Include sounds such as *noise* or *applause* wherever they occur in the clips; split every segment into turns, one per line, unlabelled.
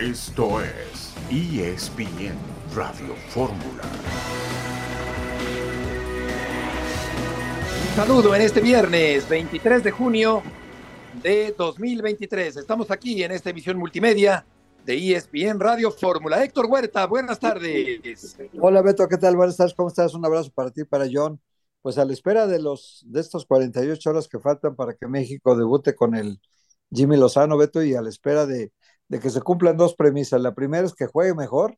Esto es ESPN Radio Fórmula.
saludo en este viernes 23 de junio de 2023. Estamos aquí en esta emisión multimedia de ESPN Radio Fórmula. Héctor Huerta, buenas tardes.
Hola Beto, ¿qué tal? Buenas tardes, ¿cómo estás? Un abrazo para ti, para John. Pues a la espera de los de estos 48 horas que faltan para que México debute con el Jimmy Lozano, Beto, y a la espera de, de que se cumplan dos premisas. La primera es que juegue mejor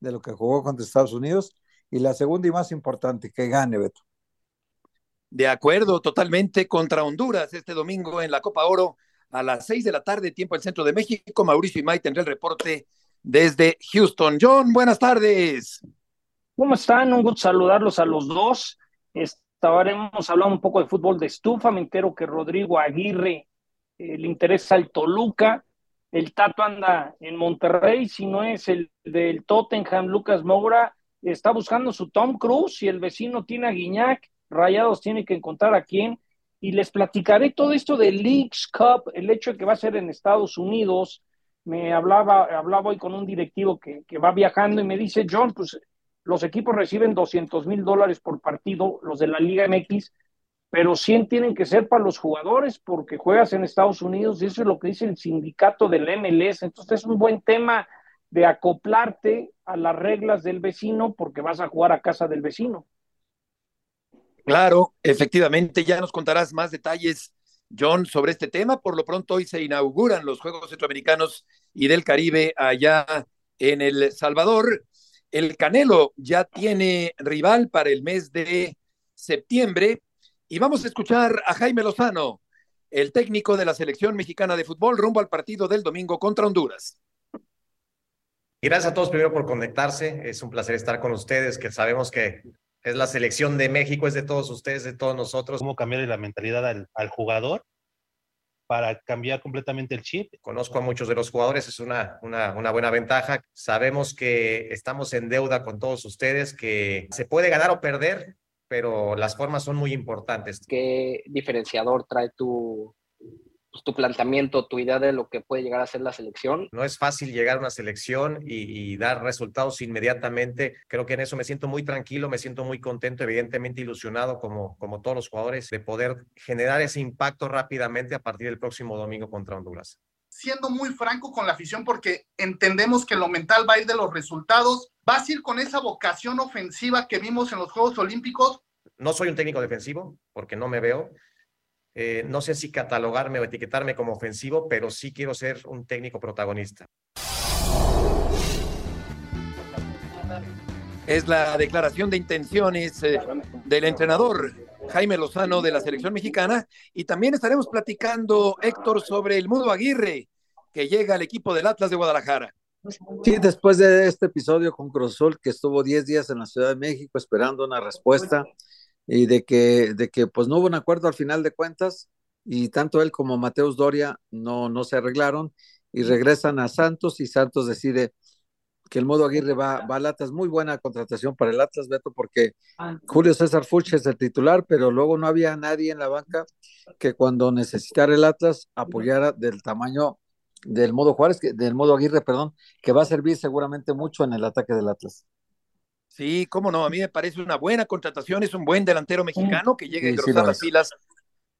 de lo que jugó contra Estados Unidos, y la segunda y más importante, que gane, Beto.
De acuerdo, totalmente contra Honduras este domingo en la Copa Oro a las seis de la tarde, tiempo del centro de México. Mauricio y May tendrá el reporte desde Houston. John, buenas tardes.
¿Cómo están? Un gusto saludarlos a los dos. Estaremos hablando un poco de fútbol de estufa. Me entero que Rodrigo Aguirre eh, le interesa el Toluca. El Tato anda en Monterrey, si no es el del Tottenham, Lucas Moura, está buscando su Tom Cruise y el vecino tiene a Guiñac Rayados tiene que encontrar a quién. Y les platicaré todo esto de Leagues Cup, el hecho de que va a ser en Estados Unidos. Me hablaba, hablaba hoy con un directivo que, que va viajando y me dice, John, pues los equipos reciben 200 mil dólares por partido, los de la Liga MX, pero 100 tienen que ser para los jugadores porque juegas en Estados Unidos y eso es lo que dice el sindicato del MLS. Entonces es un buen tema de acoplarte a las reglas del vecino porque vas a jugar a casa del vecino.
Claro, efectivamente, ya nos contarás más detalles, John, sobre este tema. Por lo pronto, hoy se inauguran los Juegos Centroamericanos y del Caribe allá en El Salvador. El Canelo ya tiene rival para el mes de septiembre y vamos a escuchar a Jaime Lozano, el técnico de la selección mexicana de fútbol, rumbo al partido del domingo contra Honduras.
Gracias a todos primero por conectarse. Es un placer estar con ustedes, que sabemos que es la selección de México, es de todos ustedes, de todos nosotros.
Cómo cambiar la mentalidad al, al, jugador para cambiar completamente el chip.
Conozco a muchos de los jugadores, es una, una, una buena ventaja. Sabemos que estamos en deuda con todos ustedes, que se puede ganar o perder, pero las formas son muy importantes.
¿Qué diferenciador trae tu, pues, tu planteamiento, tu idea de lo que puede llegar a ser la selección.
No es fácil llegar a una selección y, y, dar resultados inmediatamente. Creo que en eso me siento muy tranquilo, me siento muy contento, evidentemente ilusionado como, como todos los jugadores de poder generar ese impacto rápidamente a partir del próximo domingo contra Honduras.
Siendo muy franco con la afición porque entendemos que lo mental va a ir de los resultados. ¿Vas a ir con esa vocación ofensiva que vimos en los Juegos Olímpicos?
No soy un técnico defensivo porque no me veo eh, no sé si catalogarme o etiquetarme como ofensivo, pero sí quiero ser un técnico protagonista.
Es la declaración de intenciones eh, del entrenador Jaime Lozano de la selección mexicana y también estaremos platicando, Héctor, sobre el Mudo Aguirre que llega al equipo del Atlas de Guadalajara.
Sí, después de este episodio con Cruzul, que estuvo 10 días en la Ciudad de México esperando una respuesta, y de que, de que pues no hubo un acuerdo al final de cuentas y tanto él como Mateus Doria no, no se arreglaron y regresan a Santos y Santos decide que el modo Aguirre va, va al Atlas, muy buena contratación para el Atlas, Beto, porque Julio César Fuchs es el titular, pero luego no había nadie en la banca que cuando necesitara el Atlas apoyara del tamaño del modo Juárez, del modo Aguirre, perdón, que va a servir seguramente mucho en el ataque del Atlas.
Sí, cómo no, a mí me parece una buena contratación, es un buen delantero mexicano que llega a engrosar las filas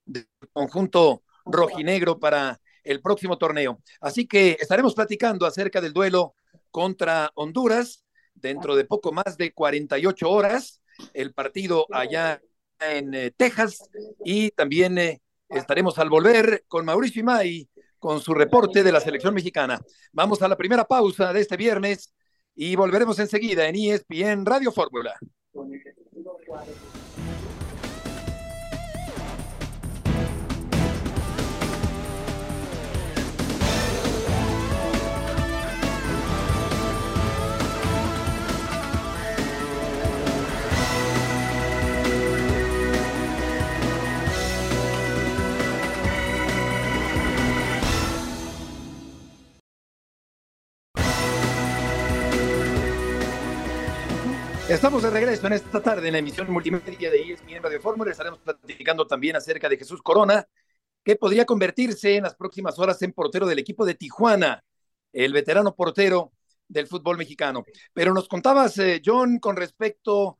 del conjunto rojinegro para el próximo torneo. Así que estaremos platicando acerca del duelo contra Honduras dentro de poco más de 48 horas, el partido allá en eh, Texas y también eh, estaremos al volver con Mauricio Imay con su reporte de la selección mexicana. Vamos a la primera pausa de este viernes y volveremos enseguida en ESPN Radio Fórmula. Estamos de regreso en esta tarde en la emisión multimedia de ESPN Radio Fórmula. Estaremos platicando también acerca de Jesús Corona, que podría convertirse en las próximas horas en portero del equipo de Tijuana. el veterano portero del fútbol mexicano. Pero nos contabas, eh, John, con respecto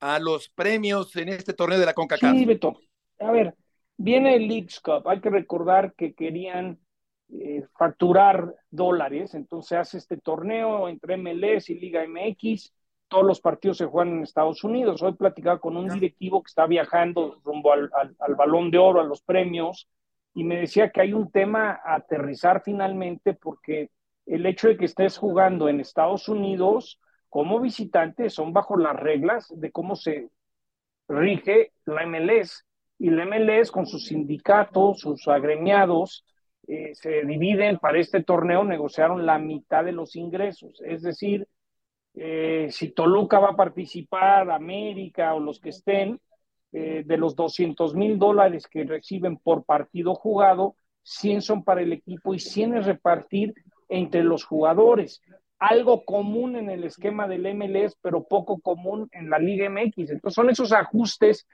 a los premios en este torneo de la CONCACAF.
Sí, Beto. A ver, viene el Leagues Cup. Hay que recordar que querían eh, facturar dólares, entonces hace este torneo entre MLS y Liga MX. Todos los partidos se juegan en Estados Unidos. Hoy platicaba con un directivo que está viajando rumbo al, al balón de oro, a los premios, y me decía que hay un tema a aterrizar finalmente porque el hecho de que estés jugando en Estados Unidos como visitante son bajo las reglas de cómo se rige la MLS. Y la MLS con sus sindicatos, sus agremiados, eh, se dividen para este torneo, negociaron la mitad de los ingresos. Es decir, eh, si Toluca va a participar, América o los que estén, eh, de los 200 mil dólares que reciben por partido jugado, 100 son para el equipo y 100 es repartir entre los jugadores. Algo común en el esquema del MLS, pero poco común en la Liga MX. Entonces son esos ajustes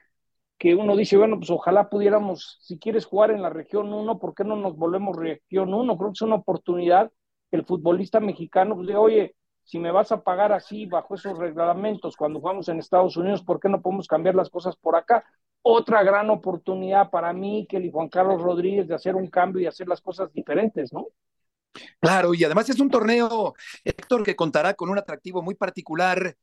que uno dice, bueno, pues ojalá pudiéramos, si quieres jugar en la región 1, ¿por qué no nos volvemos región 1? Creo que es una oportunidad que el futbolista mexicano pues diga, oye, si me vas a pagar así, bajo esos reglamentos, cuando jugamos en Estados Unidos, ¿por qué no podemos cambiar las cosas por acá? Otra gran oportunidad para mí, que el Juan Carlos Rodríguez, de hacer un cambio y hacer las cosas diferentes, ¿no?
Claro, y además es un torneo, Héctor, que contará con un atractivo muy particular,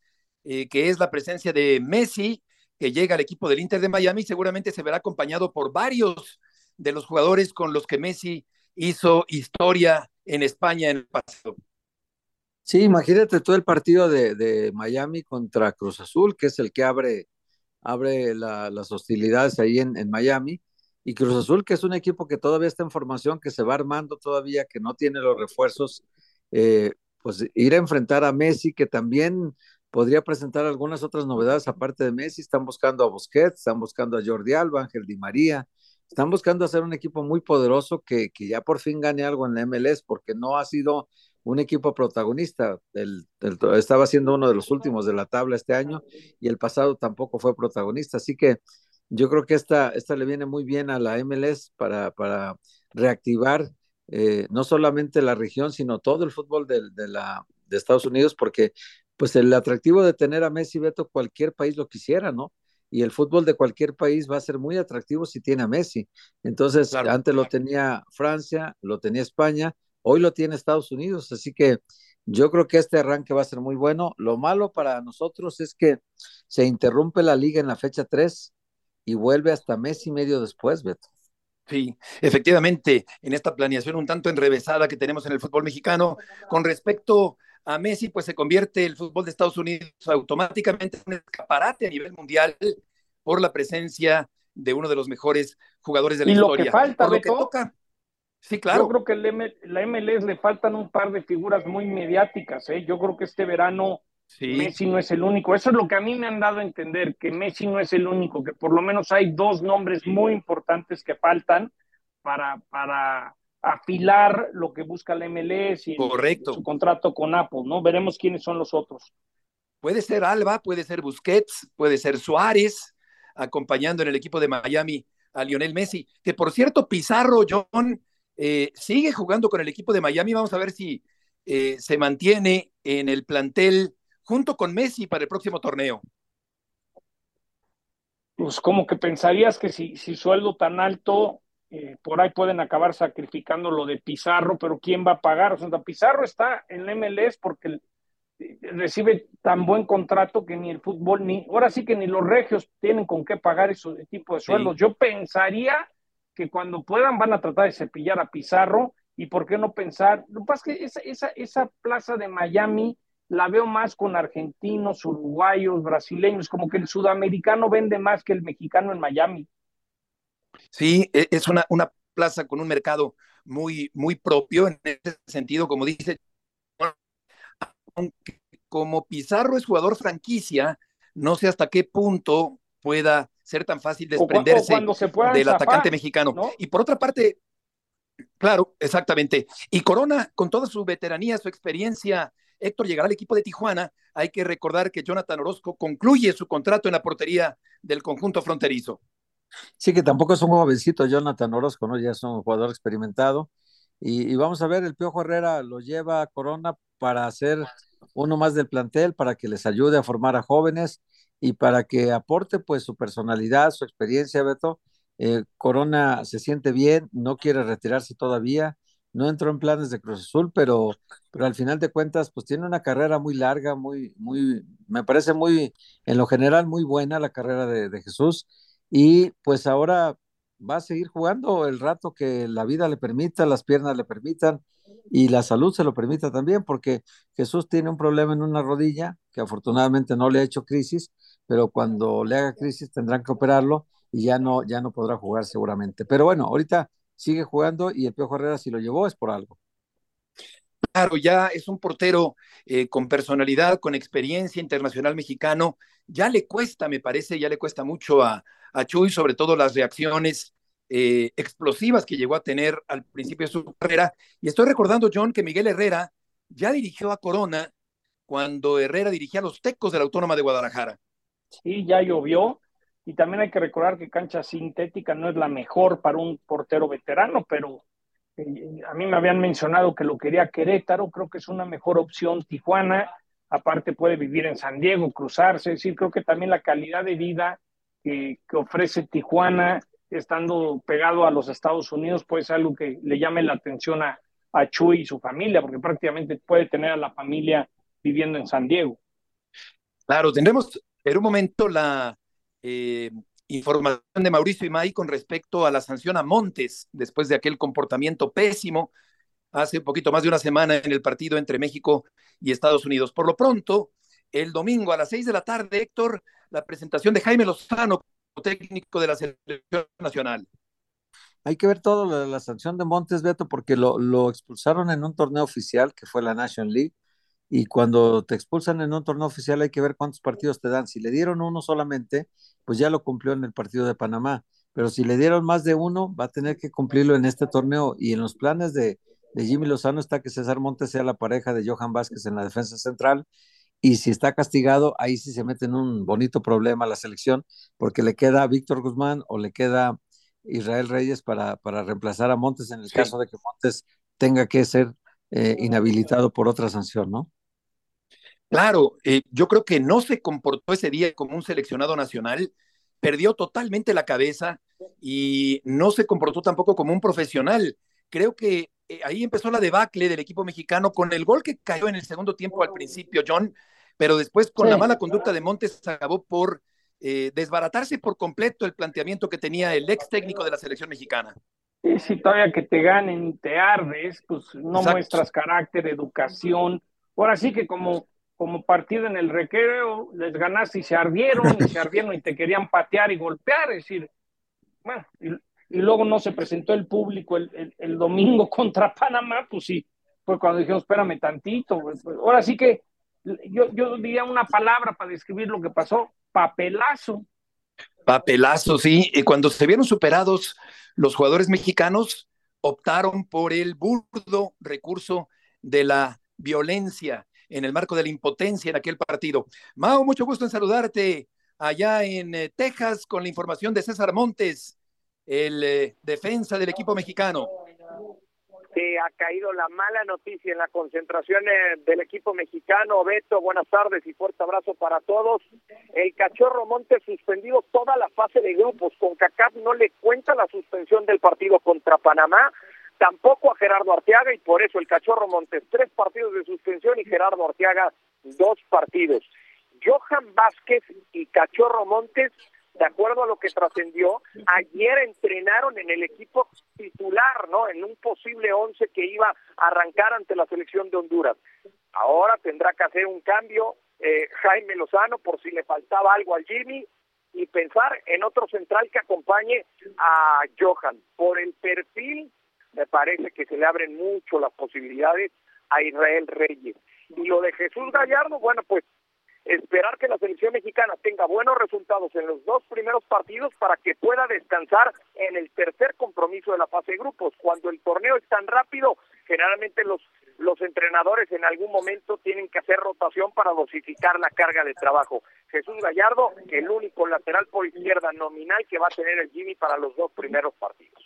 eh, que es la presencia de Messi, que llega al equipo del Inter de Miami, seguramente se verá acompañado por varios de los jugadores con los que Messi hizo historia en España en el pasado.
Sí, imagínate todo el partido de, Miami contra Cruz Azul, que es el que abre, abre las hostilidades ahí en, en Miami y Cruz Azul, que es un equipo que todavía está en formación, que se va armando todavía, que no tiene los refuerzos, eh, pues ir a enfrentar a Messi, que también podría presentar algunas otras novedades aparte de Messi. Están buscando a Busquets, están buscando a Jordi Alba, Ángel Di María, están buscando hacer un equipo muy poderoso que, que ya por fin gane algo en la MLS, porque no ha sido un equipo protagonista. estaba siendo uno de los últimos de la tabla este año y el pasado tampoco fue protagonista. Así que yo creo que esta, esta le viene muy bien a la MLS para, para reactivar eh, no solamente la región, sino todo el fútbol de, la, de Estados Unidos, porque pues el atractivo de tener a Messi, Beto, cualquier país lo quisiera, ¿no? Y el fútbol de cualquier país va a ser muy atractivo si tiene a Messi. Entonces, antes lo tenía Francia, lo tenía España, hoy lo tiene Estados Unidos, así que yo creo que este arranque va a ser muy bueno. Lo malo para nosotros es que se interrumpe la liga en la fecha 3 y vuelve hasta mes y medio después, Beto.
Sí, efectivamente, en esta planeación un tanto enrevesada que tenemos en el fútbol mexicano, con respecto a Messi, pues se convierte el fútbol de Estados Unidos automáticamente en un escaparate a nivel mundial por la presencia de uno de los mejores jugadores de la historia.
Lo que falta,
por lo que toca. Sí, claro.
Yo creo que el la MLS le faltan un par de figuras muy mediáticas. ¿eh? Yo creo que este verano Messi no es el único. Eso es lo que a mí me han dado a entender, que Messi no es el único, que por lo menos hay dos nombres muy importantes que faltan para, para afilar lo que busca la MLS y su contrato con Apple, ¿no? Veremos quiénes son los otros.
Puede ser Alba, puede ser Busquets, puede ser Suárez, acompañando en el equipo de Miami a Lionel Messi, que por cierto, Pizarro, John, eh, sigue jugando con el equipo de Miami. Vamos a ver si eh, se mantiene en el plantel junto con Messi para el próximo torneo?
Pues como que pensarías que si, si sueldo tan alto, eh, por ahí pueden acabar sacrificando lo de Pizarro, pero ¿quién va a pagar? O sea, Pizarro está en MLS porque eh, recibe tan buen contrato que ni el fútbol, ni ahora sí que ni los regios tienen con qué pagar ese tipo de sueldos. Yo pensaría que cuando puedan van a tratar de cepillar a Pizarro y por qué no pensar, lo que pasa es que esa, esa, esa plaza de Miami la veo más con argentinos, uruguayos, brasileños, como que el sudamericano vende más que el mexicano en Miami.
Sí, e, es una, una plaza con un mercado muy, muy propio en ese sentido, como dice, aunque como Pizarro es jugador franquicia, no sé hasta qué punto pueda ser tan fácil desprenderse del atacante mexicano. Y por otra parte, claro, exactamente. Y Corona, con toda su veteranía, su experiencia Héctor llegará al equipo de Tijuana. Hay que recordar que Jonathan Orozco concluye su contrato en la portería del conjunto fronterizo.
Sí, que tampoco es un jovencito Jonathan Orozco, ¿no? Ya es un jugador experimentado. Y, vamos a ver, el Piojo Herrera lo lleva a Corona para hacer uno más del plantel, para que les ayude a formar a jóvenes y para que aporte pues su personalidad, su experiencia, Beto. Eh, Corona se siente bien, no quiere retirarse todavía, no entró en planes de Cruz Azul, pero, pero al final de cuentas, pues tiene una carrera muy larga, muy, muy, me parece muy, en lo general, muy buena la carrera de, de Jesús. Y pues ahora va a seguir jugando el rato que la vida le permita, las piernas le permitan y la salud se lo permita también, porque Jesús tiene un problema en una rodilla que afortunadamente no le ha hecho crisis, pero cuando le haga crisis tendrán que operarlo y ya no, ya no podrá jugar seguramente. Pero bueno, ahorita sigue jugando y el Piojo Herrera si lo llevó es por algo.
Claro, ya es un portero eh, con personalidad, con experiencia internacional mexicano. Ya le cuesta, me parece, ya le cuesta mucho a, a Chuy, sobre todo las reacciones eh, explosivas que llegó a tener al principio de su carrera. Y estoy recordando, John, que Miguel Herrera ya dirigió a Corona cuando Herrera dirigía a los Tecos de la Autónoma de Guadalajara.
Sí, ya llovió. Y también hay que recordar que cancha sintética no es la mejor para un portero veterano, pero eh, a mí me habían mencionado que lo quería Querétaro, creo que es una mejor opción Tijuana, aparte puede vivir en San Diego, cruzarse, es decir, creo que también la calidad de vida que, ofrece Tijuana, estando pegado a los Estados Unidos, puede ser algo que le llame la atención a, a Chuy y su familia, porque prácticamente puede tener a la familia viviendo en San Diego.
Claro, tendremos en un momento la eh, información de Mauricio y May con respecto a la sanción a Montes después de aquel comportamiento pésimo hace un poquito más de una semana en el partido entre México y Estados Unidos. Por lo pronto, el domingo a las seis de la tarde, Héctor, la presentación de Jaime Lozano, técnico de la selección nacional.
Hay que ver todo lo de la sanción de Montes, Beto, porque lo, lo expulsaron en un torneo oficial que fue la National League. Y cuando te expulsan en un torneo oficial hay que ver cuántos partidos te dan. Si le dieron uno solamente, pues ya lo cumplió en el partido de Panamá. Pero si le dieron más de uno, va a tener que cumplirlo en este torneo. Y en los planes de, de Jimmy Lozano está que César Montes sea la pareja de Johan Vázquez en la defensa central y si está castigado, ahí sí se mete en un bonito problema la selección, porque le queda a Víctor Guzmán o le queda Israel Reyes para, para reemplazar a Montes en el caso de que Montes tenga que ser eh, inhabilitado por otra sanción, ¿no?
Claro, eh, yo creo que no se comportó ese día como un seleccionado nacional, perdió totalmente la cabeza y no se comportó tampoco como un profesional. Creo que eh, ahí empezó la debacle del equipo mexicano con el gol que cayó en el segundo tiempo al principio, John, pero después con la mala conducta de Montes acabó por eh, desbaratarse por completo el planteamiento que tenía el ex técnico de la selección mexicana.
Y si todavía que te ganen y te ardes, pues no muestras carácter, educación. Ahora sí que como, como partido en el recreo, les ganaste y se ardieron, y se ardieron y te querían patear y golpear. Es decir, bueno, y luego no se presentó el público el, el, domingo *laughs* contra Panamá, pues sí, fue cuando dijimos, espérame tantito. Pues, pues, ahora sí que yo, yo diría una palabra para describir lo que pasó, papelazo.
Papelazo, sí. Y cuando se vieron superados los jugadores mexicanos, optaron por el burdo recurso de la violencia en el marco de la impotencia en aquel partido. Mao, mucho gusto en saludarte allá en eh, Texas con la información de César Montes el eh, defensa del equipo mexicano.
Sí, ha caído la mala noticia en la concentración eh, del equipo mexicano. Beto, buenas tardes y fuerte abrazo para todos. El Cachorro Montes suspendido toda la fase de grupos. Con CACAP no le cuenta la suspensión del partido contra Panamá, tampoco a Gerardo Arteaga y por eso el Cachorro Montes tres partidos de suspensión y Gerardo Arteaga dos partidos. Johan Vázquez y Cachorro Montes de acuerdo a lo que trascendió, ayer entrenaron en el equipo titular, ¿no? En un posible once que iba a arrancar ante la selección de Honduras. Ahora tendrá que hacer un cambio eh, Jaime Lozano por si le faltaba algo al Jimmy y pensar en otro central que acompañe a Johan. Por el perfil, me parece que se le abren mucho las posibilidades a Israel Reyes. Y lo de Jesús Gallardo, bueno, pues esperar que la selección mexicana tenga buenos resultados en los dos primeros partidos para que pueda descansar en el tercer compromiso de la fase de grupos. Cuando el torneo es tan rápido, generalmente los los entrenadores en algún momento tienen que hacer rotación para dosificar la carga de trabajo. Jesús Gallardo, el único lateral por izquierda nominal que va a tener el Jimmy para los dos primeros partidos.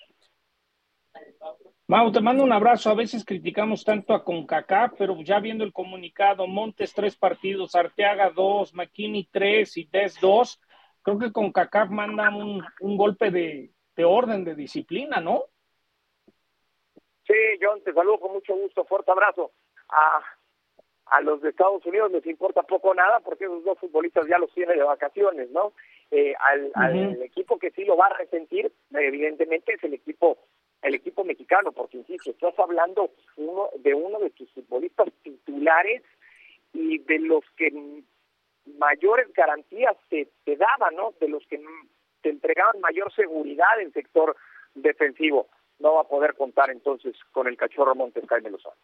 Mau, te mando un abrazo. A veces criticamos tanto a CONCACAF, pero ya viendo el comunicado, Montes tres partidos, Arteaga dos, McKinney tres y Des dos, creo que CONCACAF manda un, un golpe de, de orden, de disciplina, ¿no?
Sí, John, te saludo con mucho gusto, fuerte abrazo. A, a los de Estados Unidos les importa poco nada porque esos dos futbolistas ya los tienen de vacaciones, ¿no? Eh, al, al equipo que sí lo va a resentir, evidentemente, es el equipo el equipo mexicano, porque insisto, estás hablando uno de uno de tus futbolistas titulares y de los que mayores garantías te, te daban, ¿no? De los que te entregaban mayor seguridad en sector defensivo. No va a poder contar entonces con el cachorro Montes Jaime Lozano.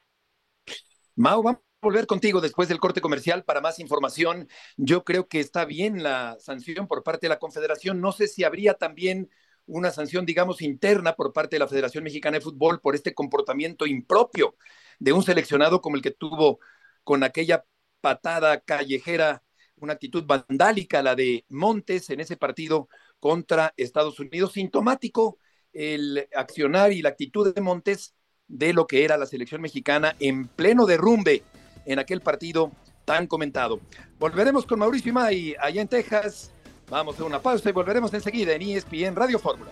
Mau, vamos a volver contigo después del corte comercial para más información. Yo creo que está bien la sanción por parte de la Confederación. No sé si habría también una sanción, digamos, interna por parte de la Federación Mexicana de Fútbol por este comportamiento impropio de un seleccionado como el que tuvo con aquella patada callejera, una actitud vandálica, la de Montes en ese partido contra Estados Unidos, sintomático el accionar y la actitud de Montes de lo que era la selección mexicana en pleno derrumbe en aquel partido tan comentado. Volveremos con Mauricio Imay allá en Texas. Vamos a una pausa y volveremos enseguida en ESPN Radio Fórmula.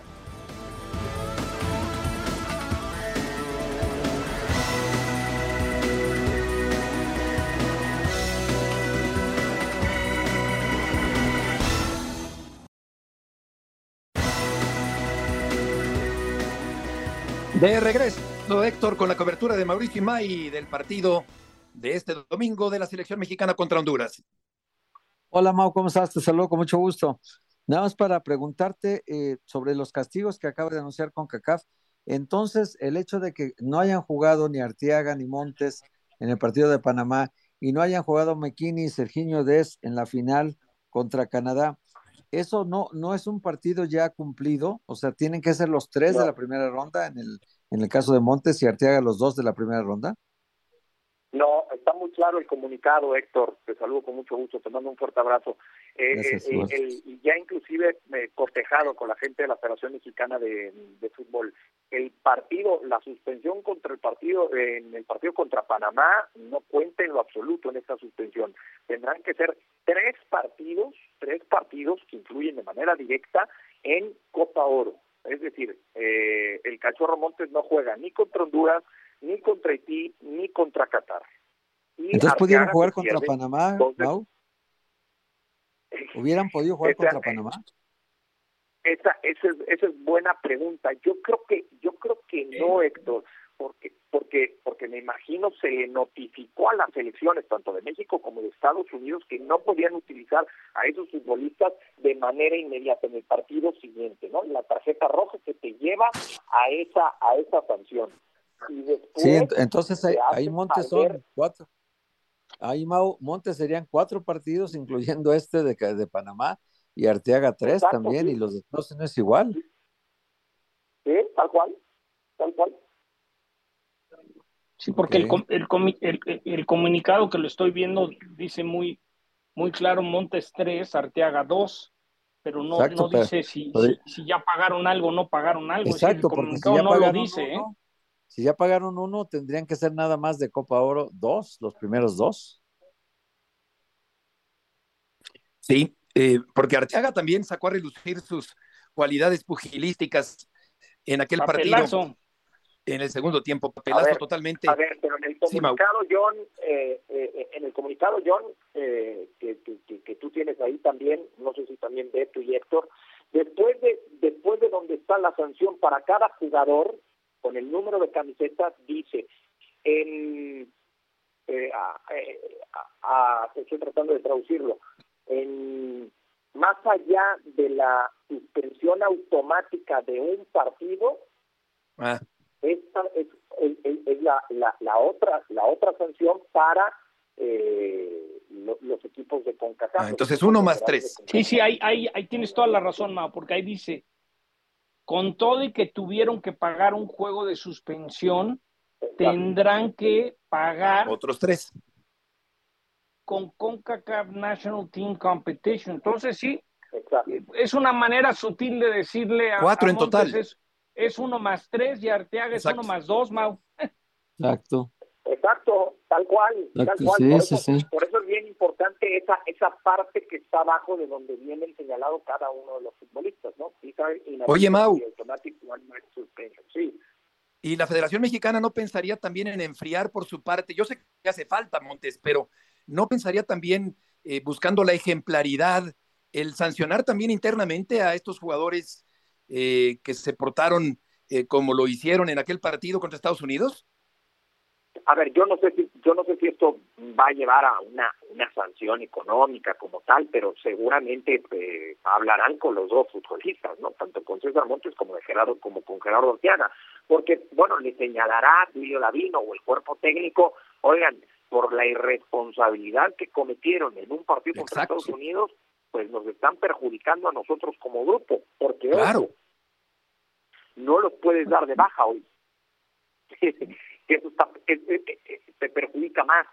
De regreso, Héctor, con la cobertura de Mauricio Imay del partido de este domingo de la selección mexicana contra Honduras.
Hola Mau, ¿cómo estás? Te saludo con mucho gusto. Nada más para preguntarte eh, sobre los castigos que acaba de anunciar con CACAF. Entonces, el hecho de que no hayan jugado ni Artiaga ni Montes en el partido de Panamá y no hayan jugado McKinney y Serginho Des en la final contra Canadá, eso no, no es un partido ya cumplido, o sea, tienen que ser los tres de la primera ronda en el, en el caso de Montes y Arteaga los dos de la primera ronda.
No, está muy claro el comunicado, Héctor. Te saludo con mucho gusto, te mando un fuerte abrazo. Eh, eh, eh el, ya inclusive eh, cortejado con la gente de la Federación Mexicana de, de, Fútbol, el partido, la suspensión contra el partido, en el partido contra Panamá, no cuenta en lo absoluto en esta suspensión. Tendrán que ser tres partidos, tres partidos que influyen de manera directa en Copa Oro. Es decir, eh, el Cachorro Montes no juega ni contra Honduras, ni contra Haití, ni contra Qatar.
Entonces pudieron jugar contra Panamá, ¿Hubieran podido jugar contra Panamá?
Esa, esa, es, esa es buena pregunta. Yo creo que, yo creo que no, Héctor, porque, porque, porque me imagino se le notificó a las elecciones, tanto de México como de Estados Unidos, que no podían utilizar a esos futbolistas de manera inmediata en el partido siguiente, ¿no? La tarjeta roja que te lleva a esa, a esa sanción. Y después
sí, entonces ahí, Montes son cuatro. Ahí Montes serían cuatro partidos, incluyendo este de, de Panamá, y Arteaga tres también, y los de Estados Unidos igual.
Sí, tal cual, tal cual.
Sí, porque el, el, el, comunicado que lo estoy viendo dice muy, muy claro Montes 3, Arteaga 2, pero no, no dice si, si, ya pagaron algo o no pagaron algo.
Exacto, porque si ya no lo dice. ¿eh? Si ya pagaron uno, tendrían que ser nada más de Copa Oro dos, los primeros dos.
Sí, eh, porque Arteaga también sacó a relucir sus cualidades pugilísticas en aquel partido en el segundo tiempo. Papelazo totalmente.
A ver, pero en el comunicado, John, eh, eh, en el comunicado, John, eh, que, que, tú tienes ahí también, no sé si también Beto y Héctor, después de, después de donde está la sanción para cada jugador, con el número de camisetas, dice, en, estoy tratando de traducirlo, en más allá de la suspensión automática de un partido, ah esta es, la, la, otra la otra sanción para eh, los equipos de CONCACAF.
Ah, entonces uno más tres.
Sí, sí, ahí, ahí, ahí tienes toda la razón, Ma, porque ahí dice, con todo y que tuvieron que pagar un juego de suspensión, tendrán que pagar
otros tres
con CONCACAF National Team Competition. Entonces sí, es una manera sutil de decirle a
cuatro en total
es uno más tres y Arteaga es uno más dos, Mau.
Exacto.
Exacto, tal cual, tal cual.
Sí,
por, eso,
sí.
por eso es bien importante esa esa parte que está abajo de donde viene señalado cada uno de los futbolistas, ¿no?
Oye, Mau.
Sí.
Y la Federación Mexicana no pensaría también en enfriar por su parte, yo sé que hace falta, Montes, pero no pensaría también eh, buscando la ejemplaridad, el sancionar también internamente a estos jugadores eh, que se portaron eh, como lo hicieron en aquel partido contra Estados Unidos?
A ver, yo no sé si yo no sé si esto va a llevar a una una sanción económica como tal, pero seguramente eh, hablarán con los dos futbolistas, no tanto con César Montes como de Gerardo como con Gerardo Orteaga, porque bueno le señalará Julio Lavino o el cuerpo técnico, oigan, por la irresponsabilidad que cometieron en un partido contra
Exacto.
Estados Unidos, pues nos están perjudicando a nosotros como grupo, porque
Claro.
ojo, no los puedes dar de baja hoy. *laughs* que eso está, es- es- es- te perjudica más.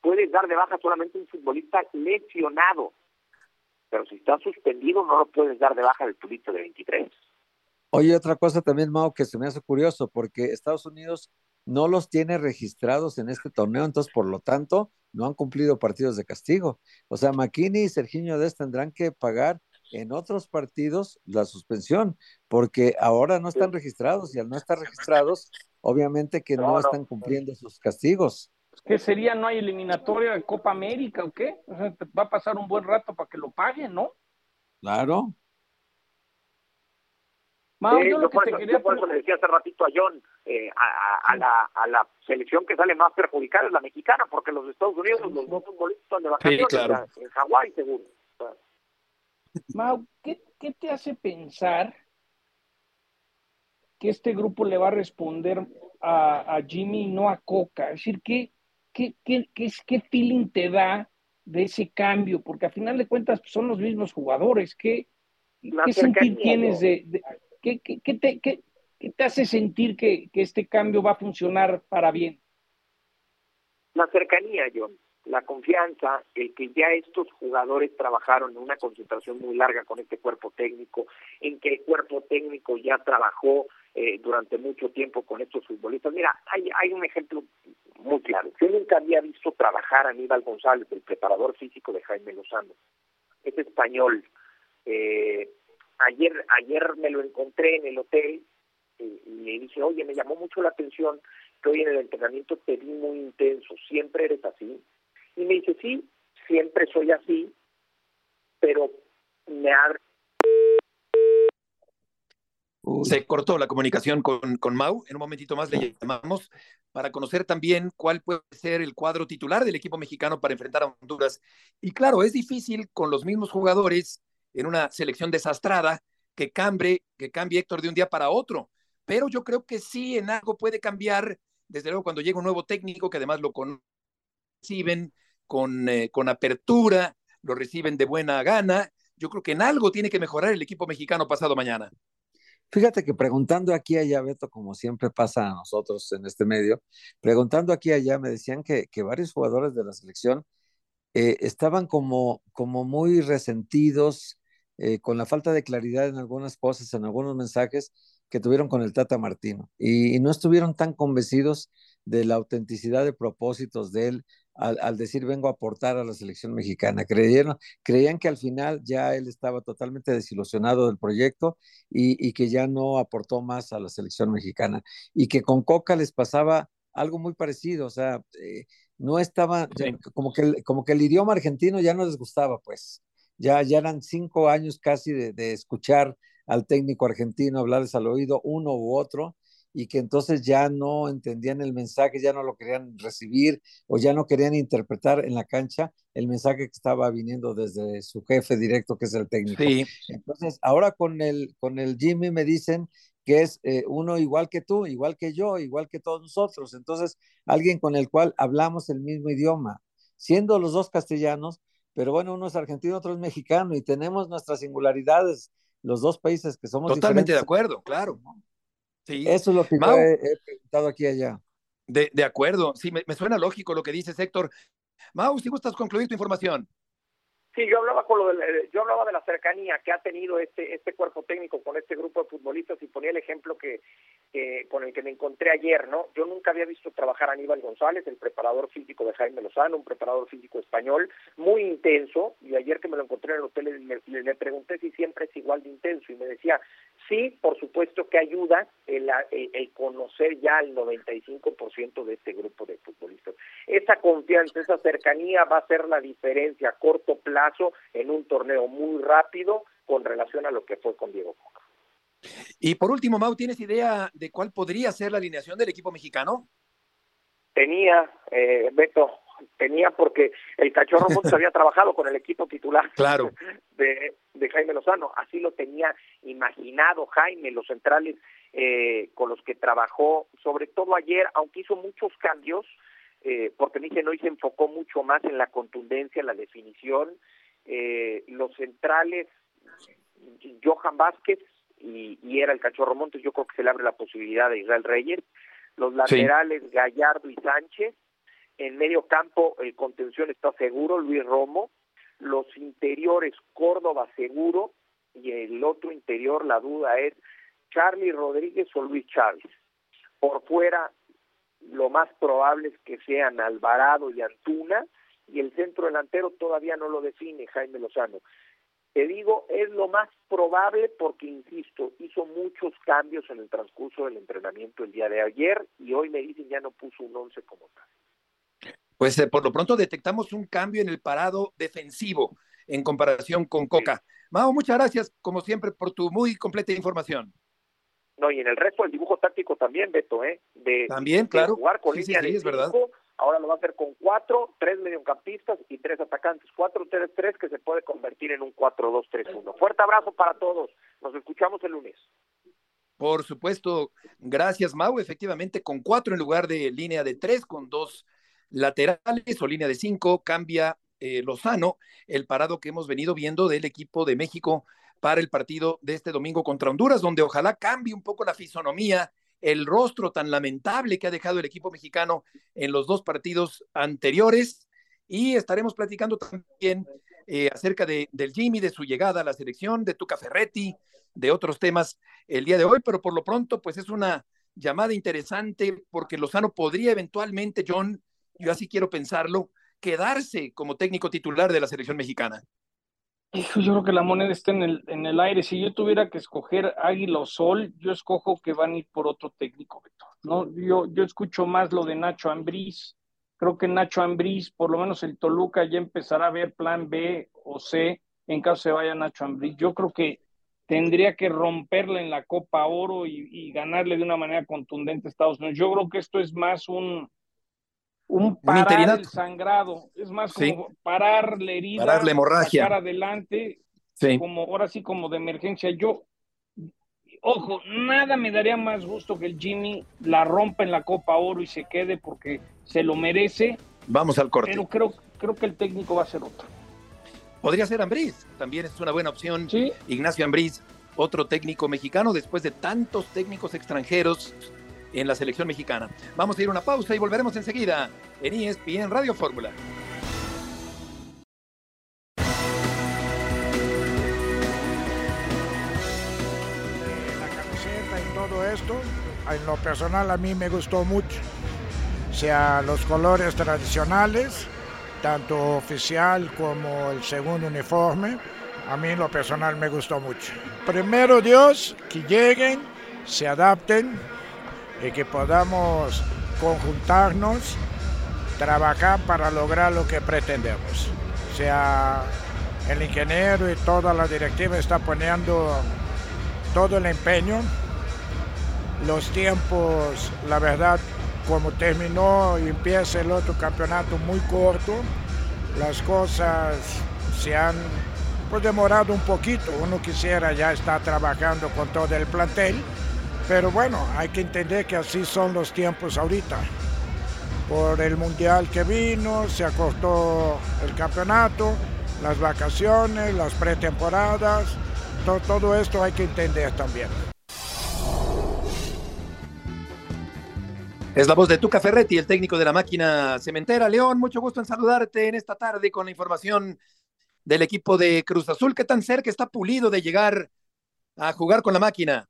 Puedes dar de baja solamente un futbolista lesionado, pero si está suspendido no lo puedes dar de baja del tu de 23.
Oye, otra cosa también, Mao, que se me hace curioso, porque Estados Unidos no los tiene registrados en este torneo, entonces, por lo tanto, no han cumplido partidos de castigo. O sea, McKinney y Serginho Dest tendrán que pagar en otros partidos la suspensión, porque ahora no están registrados y al no estar registrados, obviamente que no,
No, no.
están cumpliendo sus castigos.
¿Qué sería? ¿No hay eliminatoria de Copa América o qué? O sea, te va a pasar un buen rato para que lo paguen, ¿no?
Claro.
Mau,
Eh,
yo
yo
lo que
por,
te quería
yo por eso le decía hace ratito a John, eh, a, a- a la, a la selección que sale más perjudicada es la mexicana, porque los Estados Unidos, los dos futbolistas están de vacaciones
claro.
ya, en Hawái seguro.
Mau, ¿qué, qué te hace pensar que este grupo le va a responder a, a Jimmy y no a Coca? Es decir, ¿qué, qué, qué, qué, es- qué feeling te da de ese cambio? Porque a final de cuentas pues, son los mismos jugadores. ¿Qué, qué sentir tienes de... de- qué, qué- qué te, qué- qué te hace sentir que, que este cambio va a funcionar para bien?
la cercanía, John, la confianza, el que ya estos jugadores trabajaron en una concentración muy larga con este cuerpo técnico, en que el cuerpo técnico ya trabajó eh, durante mucho tiempo con estos futbolistas. Mira, hay, hay un ejemplo muy claro. Yo nunca había visto trabajar a Aníbal González, el preparador físico de Jaime Lozano. Es español. Eh, ayer, ayer me lo encontré en el hotel eh, y le dije, oye, me llamó mucho la atención que hoy en el entrenamiento te vi muy intenso, siempre eres así. Y me dice, sí, siempre soy así, pero me ha...
Uy.
Se cortó la comunicación con, con Mau. En un momentito más le llamamos para conocer también cuál puede ser el cuadro titular del equipo mexicano para enfrentar a Honduras. Y claro, es difícil con los mismos jugadores en una selección desastrada que cambie, que cambie Héctor de un día para otro. Pero yo creo que sí en algo puede cambiar, desde luego cuando llega un nuevo técnico que además lo con- reciben con, eh, con apertura, lo reciben de buena gana. Yo creo que en algo tiene que mejorar el equipo mexicano pasado mañana.
Fíjate que preguntando aquí allá, Beto, como siempre pasa a nosotros en este medio, preguntando aquí allá, me decían que, que varios jugadores de la selección eh, estaban como, como muy resentidos eh, con la falta de claridad en algunas cosas, en algunos mensajes que tuvieron con el Tata Martino y, y no estuvieron tan convencidos de la autenticidad de propósitos de él al, al decir vengo a aportar a la selección mexicana. Creyeron, creían que al final ya él estaba totalmente desilusionado del proyecto y, y que ya no aportó más a la selección mexicana y que con Coca les pasaba algo muy parecido, o sea, eh, no estaba,
Sí.
como, que el, como que el idioma argentino ya no les gustaba, pues, ya, ya eran cinco años casi de, de escuchar al técnico argentino hablarles al oído uno u otro y que entonces ya no entendían el mensaje, ya no lo querían recibir o ya no querían interpretar en la cancha el mensaje que estaba viniendo desde su jefe directo, que es el técnico.
Sí,
Entonces, ahora con el, con el Jimmy me dicen que es eh, uno igual que tú, igual que yo, igual que todos nosotros. Entonces, alguien con el cual hablamos el mismo idioma, siendo los dos castellanos, pero bueno, uno es argentino, otro es mexicano y tenemos nuestras singularidades, los dos países que somos
totalmente de acuerdo, claro. Sí,
Eso es lo que
Mau.
yo he, he preguntado aquí y allá.
de, de acuerdo. Sí, me, me suena lógico lo que dices, Héctor. Mau, si gustas concluir tu información.
Sí, yo hablaba con lo de, yo hablaba de la cercanía que ha tenido este este cuerpo técnico con este grupo de futbolistas y ponía el ejemplo que, con el que me encontré ayer, ¿no? Yo nunca había visto trabajar a Aníbal González, el preparador físico de Jaime Lozano, un preparador físico español muy intenso y ayer que me lo encontré en el hotel le, le pregunté si siempre es igual de intenso y me decía, sí, por supuesto que ayuda el, el conocer ya el 95% de este grupo de futbolistas. Esa confianza, esa cercanía va a ser la diferencia a corto plazo en un torneo muy rápido con relación a lo que fue con Diego Coca.
Y por último, Mau, ¿tienes idea de cuál podría ser la alineación del equipo mexicano?
Tenía, eh, Beto, tenía porque el Cachorro *laughs* Montes había trabajado con el equipo titular
claro. *laughs*
de, Jaime Lozano, así lo tenía imaginado Jaime, los centrales eh, con los que trabajó, sobre todo ayer, aunque hizo muchos cambios, eh, porque dije hoy se enfocó mucho más en la contundencia, en la definición, eh, los centrales, Johan Vázquez y, era el Cachorro Montes, yo creo que se le abre la posibilidad de Israel Reyes, los laterales Gallardo y Sánchez, en medio campo el contención está seguro, Luis Romo, los interiores Córdoba seguro. Y el otro interior la duda es Charlie Rodríguez o Luis Chávez. Por fuera lo más probable es que sean Alvarado y Antuna y el centro delantero todavía no lo define Jaime Lozano. Te digo, es lo más probable porque, insisto, hizo muchos cambios en el transcurso del entrenamiento el día de ayer y hoy me dicen ya no puso un once como tal.
Pues eh, por lo pronto detectamos un cambio en el parado defensivo en comparación con Coca. Mao, muchas gracias, como siempre, por tu muy completa información.
No, y en el resto del dibujo táctico también, Beto, ¿eh? De,
también, claro.
jugar con
sí,
línea
sí, es verdad
ahora lo va a hacer con cuatro, tres mediocampistas y tres atacantes. Cuatro, tres, tres, que se puede convertir en un cuatro, dos, tres, uno. Fuerte abrazo para todos. Nos escuchamos el lunes.
Por supuesto. Gracias, Mau. Efectivamente, con cuatro en lugar de línea de tres, con dos laterales o línea de cinco, cambia eh, Lozano el parado que hemos venido viendo del equipo de México para el partido de este domingo contra Honduras, donde ojalá cambie un poco la fisonomía el rostro tan lamentable que ha dejado el equipo mexicano en los dos partidos anteriores. Y estaremos platicando también eh, acerca de, del Jimmy, de su llegada a la selección, de Tuca Ferretti, de otros temas el día de hoy, pero por lo pronto, pues es una llamada interesante porque Lozano podría eventualmente, John, yo así quiero pensarlo, quedarse como técnico titular de la selección mexicana.
Hijo, yo creo que la moneda está en el, en el aire. Si yo tuviera que escoger Águila o Sol, yo escojo que van a ir por otro técnico, ¿no? Yo, yo escucho más lo de Nacho Ambriz. Creo que Nacho Ambriz, por lo menos el Toluca, ya empezará a ver plan B o C en caso se vaya Nacho Ambriz. Yo creo que tendría que romperle en la Copa Oro y, y ganarle de una manera contundente a Estados Unidos. Yo creo que esto es más un, un parar el sangrado, es más como parar la herida,
parar la hemorragia,
sacar adelante, como ahora sí como de emergencia. Yo, ojo, nada me daría más gusto que el Jimmy la rompa en la Copa Oro y se quede porque se lo merece.
Vamos al corte.
Pero creo, creo que el técnico va a ser otro.
Podría ser Ambriz, también es una buena opción. Ignacio Ambriz, otro técnico mexicano después de tantos técnicos extranjeros en la selección mexicana. Vamos a ir a una pausa y volveremos enseguida en ESPN Radio Fórmula.
La camiseta y todo esto, en lo personal a mí me gustó mucho. O sea, los colores tradicionales, tanto oficial como el segundo uniforme, a mí en lo personal me gustó mucho. Primero Dios, que lleguen, se adapten, y que podamos conjuntarnos, trabajar para lograr lo que pretendemos. O sea, el ingeniero y toda la directiva está poniendo todo el empeño. Los tiempos, la verdad, como terminó y empieza el otro campeonato muy corto, las cosas se han pues, demorado un poquito. Uno quisiera ya estar trabajando con todo el plantel pero bueno, hay que entender que así son los tiempos ahorita. Por el mundial que vino, se acortó el campeonato, las vacaciones, las pretemporadas, todo, todo esto hay que entender también.
Es la voz de Tuca Ferretti, el técnico de la máquina cementera. León, mucho gusto en saludarte en esta tarde con la información del equipo de Cruz Azul. ¿Qué tan cerca está Pulido de llegar a jugar con la máquina?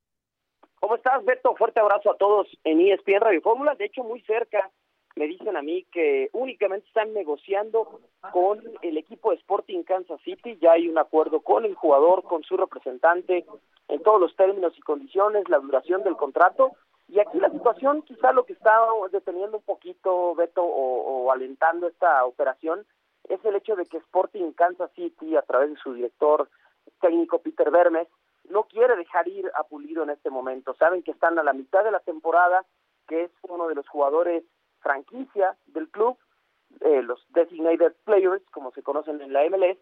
¿Cómo estás, Beto? Fuerte abrazo a todos en ESPN Radio Fórmula. De hecho, muy cerca me dicen a mí que únicamente están negociando con el equipo de Sporting Kansas City. Ya hay un acuerdo con el jugador, con su representante, en todos los términos y condiciones, la duración del contrato. Y aquí la situación, quizá lo que está deteniendo un poquito, Beto, o, o alentando esta operación, es el hecho de que Sporting Kansas City, a través de su director técnico Peter Vermes, no quiere dejar ir a Pulido en este momento. Saben que están a la mitad de la temporada, que es uno de los jugadores franquicia del club, eh, los designated players, como se conocen en la MLS,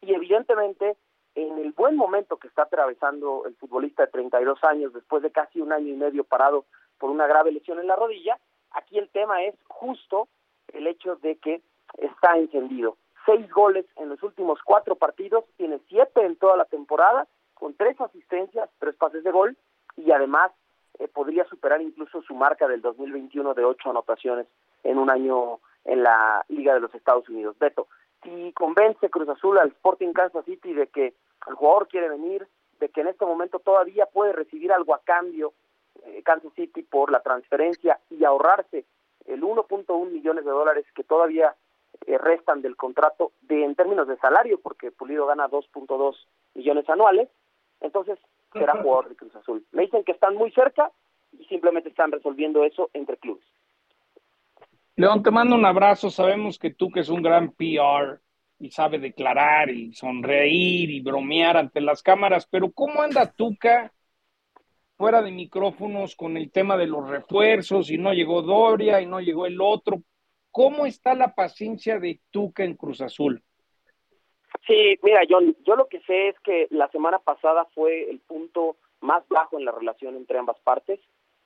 y evidentemente en el buen momento que está atravesando el futbolista de 32 años, después de casi un año y medio parado por una grave lesión en la rodilla, aquí el tema es justo el hecho de que está encendido. Seis goles en los últimos cuatro partidos, tiene siete en toda la temporada, con tres asistencias, tres pases de gol, y además eh, podría superar incluso su marca del 2021 de ocho anotaciones en un año en la Liga de los Estados Unidos. Beto, si convence Cruz Azul al Sporting Kansas City de que el jugador quiere venir, de que en este momento todavía puede recibir algo a cambio eh, Kansas City por la transferencia y ahorrarse el 1.1 millones de dólares que todavía eh, restan del contrato de en términos de salario, porque Pulido gana 2.2 millones anuales, entonces será jugador de Cruz Azul. Me dicen que están muy cerca y simplemente están resolviendo eso entre clubes.
León, te mando un abrazo. Sabemos que tú que es un gran PR y sabe declarar y sonreír y bromear ante las cámaras, pero ¿cómo anda Tuca fuera de micrófonos con el tema de los refuerzos y no llegó Doria y no llegó el otro? ¿Cómo está la paciencia de Tuca en Cruz Azul?
Sí, mira, John, yo lo que sé es que la semana pasada fue el punto más bajo en la relación entre ambas partes.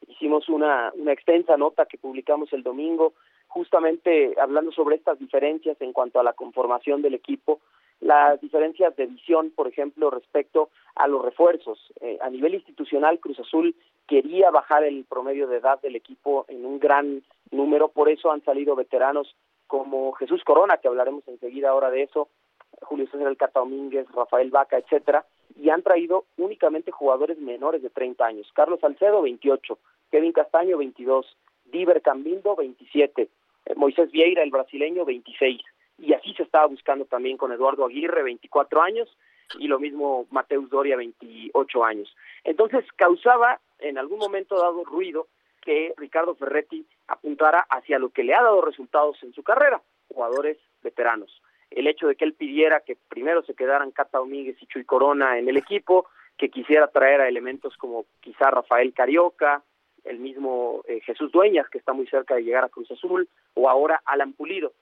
Hicimos una, una extensa nota que publicamos el domingo, justamente hablando sobre estas diferencias en cuanto a la conformación del equipo, las diferencias de visión, por ejemplo, respecto a los refuerzos. Eh, a nivel institucional, Cruz Azul quería bajar el promedio de edad del equipo en un gran número, por eso han salido veteranos como Jesús Corona, que hablaremos enseguida ahora de eso, Julio César El Domínguez, Rafael Vaca, etcétera, y han traído únicamente jugadores menores de 30 años. Carlos Salcedo, 28, Kevin Castaño, 22, Diver Cambindo, 27, eh, Moisés Vieira, el brasileño, 26. Y así se estaba buscando también con Eduardo Aguirre, 24 años, y lo mismo Mateus Doria, 28 años. Entonces causaba en algún momento dado ruido que Ricardo Ferretti apuntara hacia lo que le ha dado resultados en su carrera, jugadores veteranos el hecho de que él pidiera que primero se quedaran Cata Domínguez y Chuy Corona en el equipo, que quisiera traer a elementos como quizá Rafael Carioca, el mismo eh, Jesús Dueñas, que está muy cerca de llegar a Cruz Azul, o ahora Alan Pulido.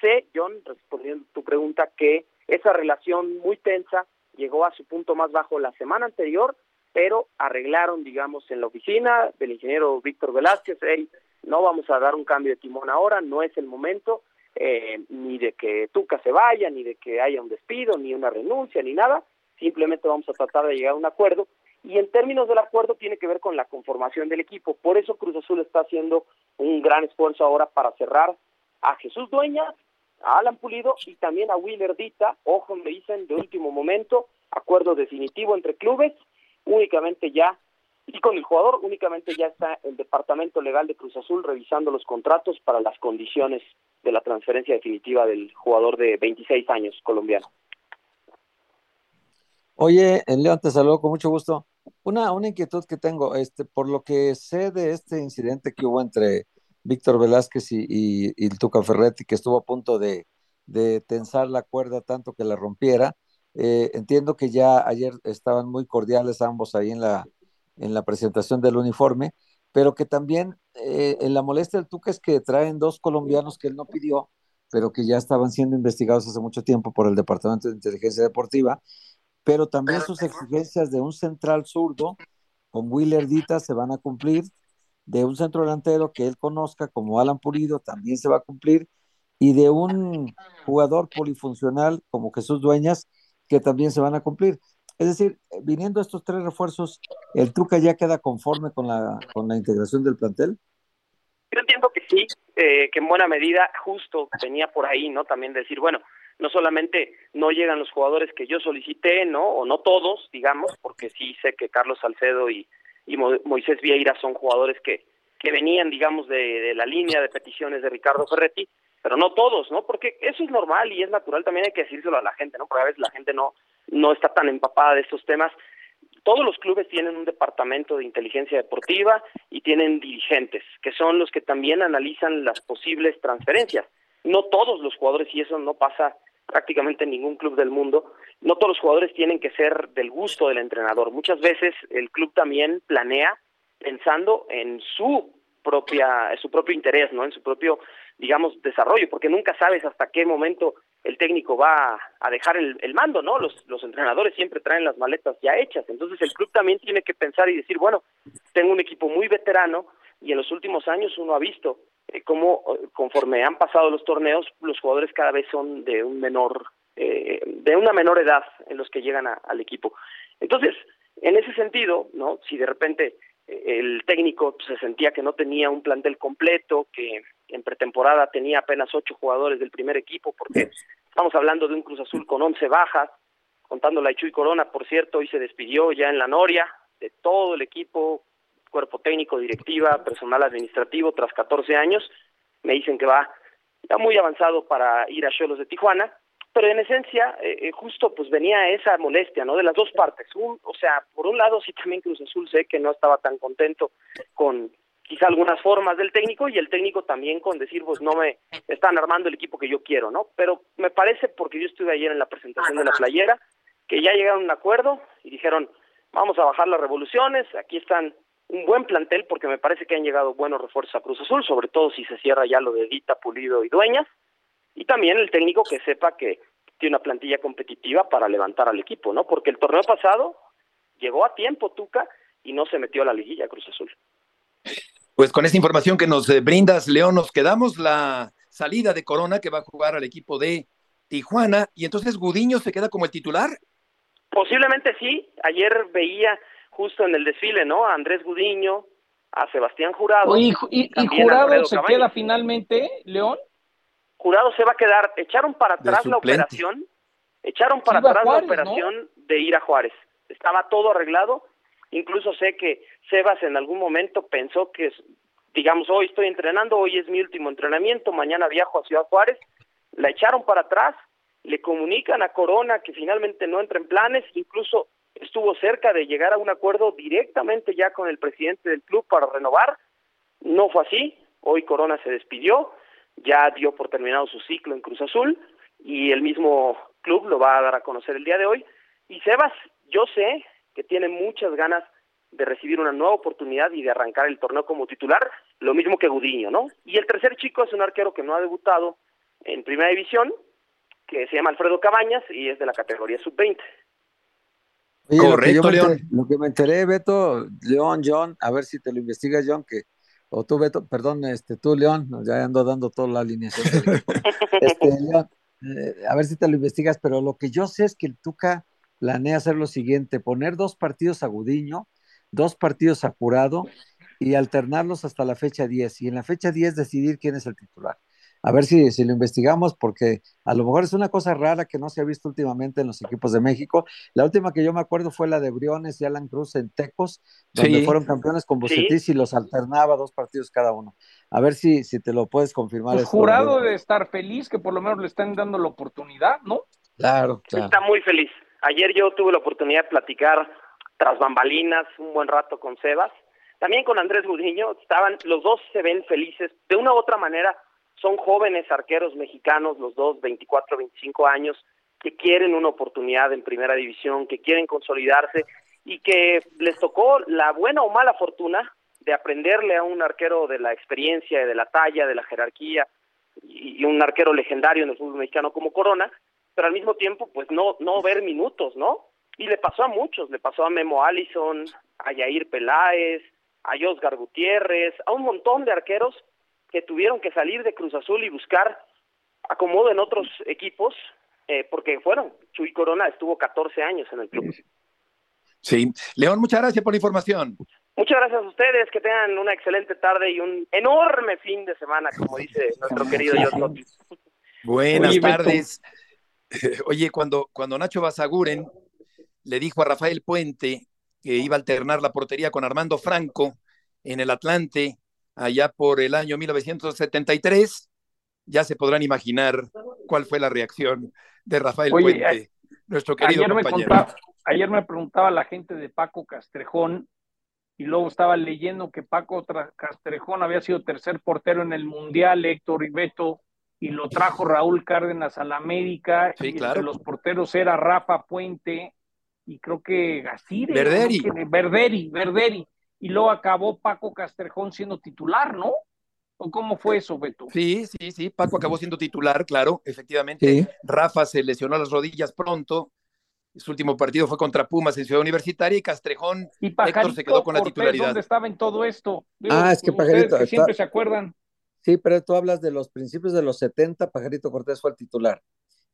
Sé, John, respondiendo a tu pregunta, que esa relación muy tensa llegó a su punto más bajo la semana anterior, pero arreglaron, digamos, en la oficina del ingeniero Víctor Velázquez, hey, no vamos a dar un cambio de timón ahora, no es el momento, eh, ni de que Tuca se vaya, ni de que haya un despido, ni una renuncia, ni nada. Simplemente vamos a tratar de llegar a un acuerdo. Y en términos del acuerdo tiene que ver con la conformación del equipo. Por eso Cruz Azul está haciendo un gran esfuerzo ahora para cerrar a Jesús Dueña, a Alan Pulido y también a Willer Dita. Ojo, me dicen de último momento, acuerdo definitivo entre clubes. Únicamente ya y con el jugador únicamente ya está el Departamento Legal de Cruz Azul revisando los contratos para las condiciones de la transferencia definitiva del jugador de 26 años colombiano.
Oye, León, te saludo con mucho gusto. Una, una inquietud que tengo, este, por lo que sé de este incidente que hubo entre Víctor Velázquez y, y, Tuca Ferretti, que estuvo a punto de, de, tensar la cuerda tanto que la rompiera, eh, entiendo que ya ayer estaban muy cordiales ambos ahí en la, en la presentación del uniforme, pero que también eh, en la molestia del Tuca es que traen dos colombianos que él no pidió, pero que ya estaban siendo investigados hace mucho tiempo por el Departamento de Inteligencia Deportiva, pero también sus exigencias de un central zurdo con Willer Dita se van a cumplir, de un centro delantero que él conozca como Alan Pulido también se va a cumplir, y de un jugador polifuncional como Jesús Dueñas que también se van a cumplir. Es decir, viniendo estos tres refuerzos, ¿el Tuca ya queda conforme con la, con la integración del plantel?
Yo entiendo que sí, eh, que en buena medida justo venía por ahí, ¿no? También decir, bueno, no solamente no llegan los jugadores que yo solicité, ¿no? O no todos, digamos, porque sí sé que Carlos Salcedo y, y Moisés Vieira son jugadores que, que venían, digamos, de, de la línea de peticiones de Ricardo Ferretti, pero no todos, ¿no? Porque eso es normal y es natural, también hay que decírselo a la gente, ¿no? Porque a veces la gente no, no está tan empapada de estos temas todos los clubes tienen un departamento de inteligencia deportiva y tienen dirigentes, que son los que también analizan las posibles transferencias. No todos los jugadores, y eso no pasa prácticamente en ningún club del mundo, no todos los jugadores tienen que ser del gusto del entrenador. Muchas veces el club también planea pensando en su propia, su propio interés, ¿no? En su propio, digamos, desarrollo, porque nunca sabes hasta qué momento el técnico va a dejar el, el, mando, ¿no? Los, entrenadores siempre traen las maletas ya hechas, entonces el club también tiene que pensar y decir, bueno, tengo un equipo muy veterano y en los últimos años uno ha visto eh, cómo eh, conforme han pasado los torneos, los jugadores cada vez son de un menor, eh, de una menor edad en los que llegan al equipo. Entonces, en ese sentido, ¿no? Si de repente el técnico se sentía que no tenía un plantel completo, que en pretemporada tenía apenas ocho jugadores del primer equipo, porque estamos hablando de un Cruz Azul con once bajas, contando la Chuy Corona, por cierto, hoy se despidió ya en la Noria de todo el equipo, cuerpo técnico, directiva, personal administrativo, tras 14 años. Me dicen que va ya muy avanzado para ir a Cholos de Tijuana, pero en esencia, eh, eh, justo pues venía esa molestia, ¿no? De las dos partes. Un, o sea, por un lado sí también Cruz Azul sé que no estaba tan contento con quizá algunas formas del técnico y el técnico también con decir, pues no me están armando el equipo que yo quiero, ¿no? Pero me parece, porque yo estuve ayer en la presentación de la playera, que ya llegaron a un acuerdo y dijeron, vamos a bajar las revoluciones, aquí están un buen plantel porque me parece que han llegado buenos refuerzos a Cruz Azul, sobre todo si se cierra ya lo de Dita, Pulido y Dueñas, y también el técnico que sepa que tiene una plantilla competitiva para levantar al equipo, ¿no? Porque el torneo pasado llegó a tiempo Tuca y no se metió a la liguilla Cruz Azul.
Pues con esta información que nos eh, brindas, León, nos quedamos la salida de Corona que va a jugar al equipo de Tijuana y entonces Gudiño se queda como el titular.
Posiblemente sí. Ayer veía justo en el desfile, ¿no? A Andrés Gudiño, a Sebastián Jurado.
y, Jurado se queda finalmente, León.
Jurado se va a quedar. Echaron para atrás la operación. Echaron para atrás la operación de ir a Juárez. Estaba todo arreglado Incluso sé que Sebas en algún momento pensó que, digamos, hoy estoy entrenando, hoy es mi último entrenamiento, mañana viajo a Ciudad Juárez, la echaron para atrás, le comunican a Corona que finalmente no entra en planes, incluso estuvo cerca de llegar a un acuerdo directamente ya con el presidente del club para renovar, no fue así, hoy Corona se despidió, ya dio por terminado su ciclo en Cruz Azul y el mismo club lo va a dar a conocer el día de hoy. Y Sebas, yo sé que tiene muchas ganas de recibir una nueva oportunidad y de arrancar el torneo como titular, lo mismo que Gudiño, ¿no? Y el tercer chico es un arquero que no ha debutado en primera división, que se llama Alfredo Cabañas y es de la categoría sub-20.
Correcto, León. lo que me enteré, Beto, León, John, a ver si te lo investigas, John, que, o tú, Beto, perdón, este, tú, León, ya ando dando toda la alineación. *laughs* este, León, eh, a ver si te lo investigas, pero lo que yo sé es que el Tuca planea hacer lo siguiente, poner dos partidos a Gudiño, dos partidos a Jurado y alternarlos hasta la fecha 10 y en la fecha 10 decidir quién es el titular. A ver si, si lo investigamos porque a lo mejor es una cosa rara que no se ha visto últimamente en los equipos de México. La última que yo me acuerdo fue la de Briones y Alan Cruz en Tecos, donde fueron campeones con Bucetis y los alternaba dos partidos cada uno. A ver si, si te lo puedes confirmar.
Pues jurado de estar feliz que por lo menos le están dando la oportunidad, ¿no?
Claro, claro.
Está muy feliz. Ayer yo tuve la oportunidad de platicar tras bambalinas un buen rato con Sebas, también con Andrés Gudiño, estaban, los dos se ven felices, de una u otra manera son jóvenes arqueros mexicanos, los dos, 24, 25 años, que quieren una oportunidad en primera división, que quieren consolidarse y que les tocó la buena o mala fortuna de aprenderle a un arquero de la experiencia, de la talla, de la jerarquía y un arquero legendario en el fútbol mexicano como Corona, pero al mismo tiempo, pues no, no ver minutos, ¿no? Y le pasó a muchos, le pasó a Memo Allison, a Yair Peláez, a Osgar Gutiérrez, a un montón de arqueros que tuvieron que salir de Cruz Azul y buscar acomodo en otros equipos, eh, porque fueron, Chuy Corona estuvo 14 años en el club.
Sí, León, muchas gracias por la información.
Muchas gracias a ustedes, que tengan una excelente tarde y un enorme fin de semana, como dice nuestro querido John
Buenas tardes. *laughs* Oye, cuando, cuando Nacho Basaguren le dijo a Rafael Puente que iba a alternar la portería con Armando Franco en el Atlante allá por el año 1973, ya se podrán imaginar cuál fue la reacción de Rafael Puente, nuestro querido
ayer
compañero.
Me ayer me preguntaba la gente de Paco Castrejón y luego estaba leyendo que Paco Castrejón había sido tercer portero en el Mundial, Héctor Beto y lo trajo Raúl Cárdenas a la América,
sí,
y
claro.
entre los porteros era Rafa Puente y creo que Gasire.
Verderi.
Verderi, Verderi. Y luego acabó Paco Castrejón siendo titular, ¿no? ¿O cómo fue eso, Beto?
Sí, sí, sí, Paco acabó siendo titular, claro, efectivamente.
Sí.
Rafa se lesionó las rodillas pronto. Su último partido fue contra Pumas en Ciudad Universitaria y Castrejón,
Y
Héctor se quedó con la titularidad.
¿Dónde estaba en todo esto? Digo,
Ah, es que Pajarito
que
está-
siempre se acuerdan.
Sí, pero tú hablas de los principios de los 70, Pajarito Cortés fue el titular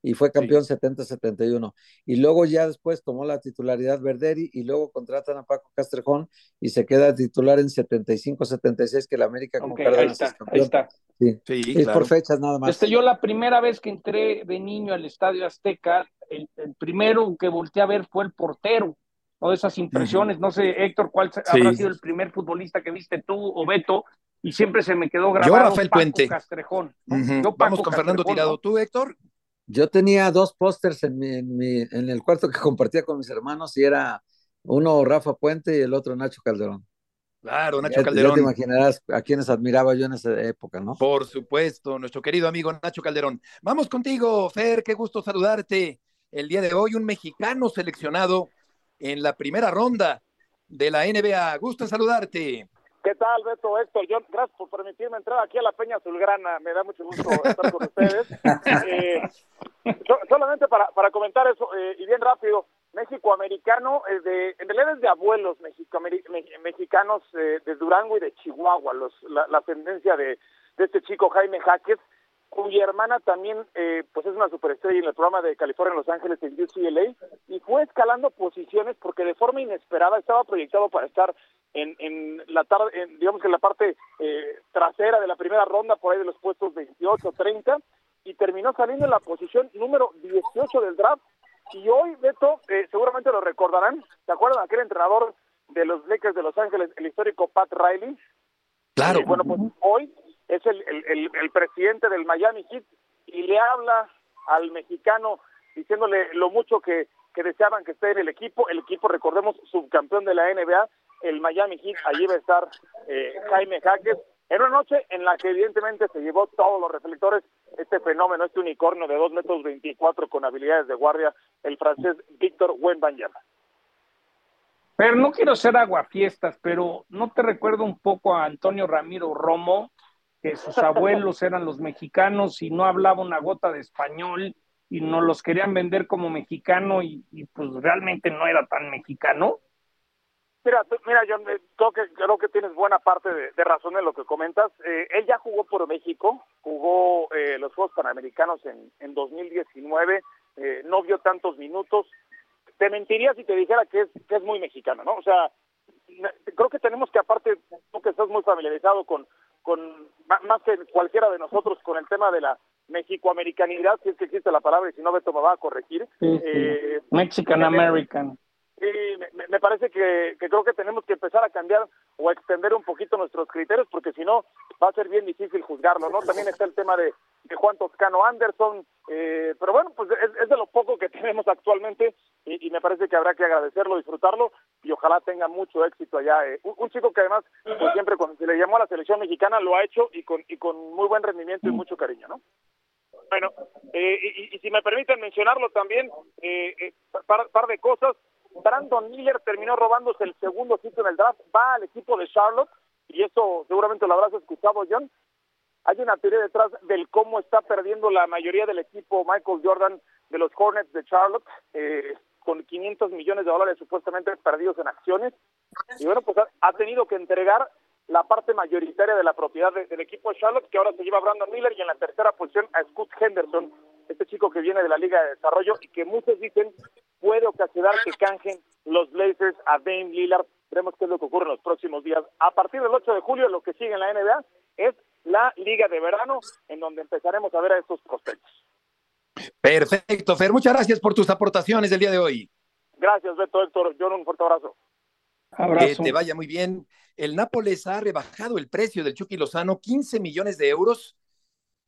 y fue campeón 70-71. Y luego ya después tomó la titularidad Verderi y luego contratan a Paco Castrejón y se queda titular en 75-76 que la América con
Ok, ahí está,
es
ahí está.
Sí,
Sí,
es
claro.
por fechas nada más.
Este, yo la primera vez que entré de niño al Estadio Azteca, el, el primero que volteé a ver fue el portero. ¿no? Esas impresiones, no sé, Héctor, ¿cuál
Sí.
habrá sido el primer futbolista que viste tú o Beto? Y siempre se me quedó grabado
Rafael
Paco
Puente.
Castrejón. ¿no?
Ujú.
Yo, Paco
Vamos con Fernando Tirado.
¿no?
¿Tú, Héctor?
Yo tenía dos pósters en, mi, en, mi- en el cuarto que *laughs* compartía con mis hermanos y era uno Rafa Puente y el otro Nacho Calderón.
Claro, Nacho
Ya- Ya,
Calderón.
te imaginarás a quienes admiraba yo en esa época, ¿no?
Por supuesto, nuestro querido amigo Nacho Calderón. Vamos contigo, Fer, qué gusto saludarte. El día de hoy, un mexicano seleccionado en la primera ronda de la NBA. Gusto en saludarte.
¿Qué tal, Beto, Héctor? Yo, gracias por permitirme entrar aquí a la Peña Azulgrana. Me da mucho gusto estar con *laughs* ustedes. Eh, so- solamente para, para comentar eso, eh, y bien rápido, México-americano, eh, de, en realidad es de abuelos mexicoameri- me- mexicanos eh, de Durango y de Chihuahua, los, la, la ascendencia de, de este chico Jaime Jaques, cuya hermana también eh, pues es una superestrella en el programa de California en Los Ángeles en UCLA y fue escalando posiciones porque de forma inesperada estaba proyectado para estar en, en la tarde, en, digamos que en la parte eh, trasera de la primera ronda, por ahí de los puestos 28, 30, y terminó saliendo en la posición número 18 del draft. Y hoy, Beto, eh, seguramente lo recordarán, ¿se acuerdan aquel entrenador de los Lakers de Los Ángeles, el histórico Pat Riley?
Claro.
Eh, bueno, pues hoy es el, el, el, el presidente del Miami Heat y le habla al mexicano diciéndole lo mucho que, que deseaban que esté en el equipo. El equipo, recordemos, subcampeón de la NBA, el Miami Heat, allí va a estar eh, Jaime Jaques, en una noche en la que evidentemente se llevó todos los reflectores este fenómeno, este unicornio de 2 metros 24 con habilidades de guardia, el francés Víctor Wembanyama.
Pero no quiero ser aguafiestas, pero ¿no te recuerdo un poco a Antonio Ramiro Romo, que sus *laughs* abuelos eran los mexicanos y no hablaba una gota de español y nos los querían vender como mexicano y, y pues realmente no era tan mexicano?
Mira, mira, John, eh, creo que, creo que tienes buena parte de, de razón en lo que comentas. Eh, él ya jugó por México, jugó eh, los Juegos Panamericanos en, en 2019, eh, no vio tantos minutos. Te mentiría si te dijera que es, que es muy mexicano, ¿no? O sea, creo que tenemos que, aparte, tú que estás muy familiarizado con, con más que cualquiera de nosotros, con el tema de la mexicoamericanidad, si es que existe la palabra, y si no, Beto me va a corregir. Eh,
Mexican American.
Sí, me, me parece que, que creo que tenemos que empezar a cambiar o a extender un poquito nuestros criterios porque si no va a ser bien difícil juzgarlo, ¿no? También está el tema de, Juan Toscano Anderson, eh, pero bueno, pues es, de lo poco que *laughs* tenemos actualmente y, y me parece que habrá que agradecerlo, disfrutarlo y ojalá tenga mucho éxito allá. eh. Un, un chico que además, pues siempre cuando se le llamó a la selección mexicana lo ha hecho y con, y con muy buen rendimiento y mucho cariño, ¿no? Bueno, eh, y, y si me permiten mencionarlo también, eh, eh, par, par de cosas. Brandon Miller terminó robándose el segundo sitio en el draft, va al equipo de Charlotte, y eso seguramente lo habrás escuchado, John. Hay una teoría detrás del cómo está perdiendo la mayoría del equipo Michael Jordan de los Hornets de Charlotte, eh, con 500 millones de dólares supuestamente perdidos en acciones. Y bueno, pues ha, tenido que entregar la parte mayoritaria de la propiedad de- del equipo de Charlotte, que ahora se lleva Brandon Miller, y en la tercera posición a Scott Henderson, este chico que viene de la Liga de Desarrollo y que muchos dicen puede ocasionar que canjen los Blazers a Dame Lillard.
Vemos qué es lo que ocurre en los próximos días. A partir del 8 de julio, lo que sigue en la NBA es la Liga de Verano, en donde empezaremos a ver a estos prospectos.
Perfecto, Fer. Muchas gracias por tus aportaciones del día de hoy.
Gracias, Beto, Héctor. Yo un fuerte abrazo.
Que te vaya muy bien. El Nápoles ha rebajado el precio del Chucky Lozano, 15 millones de euros.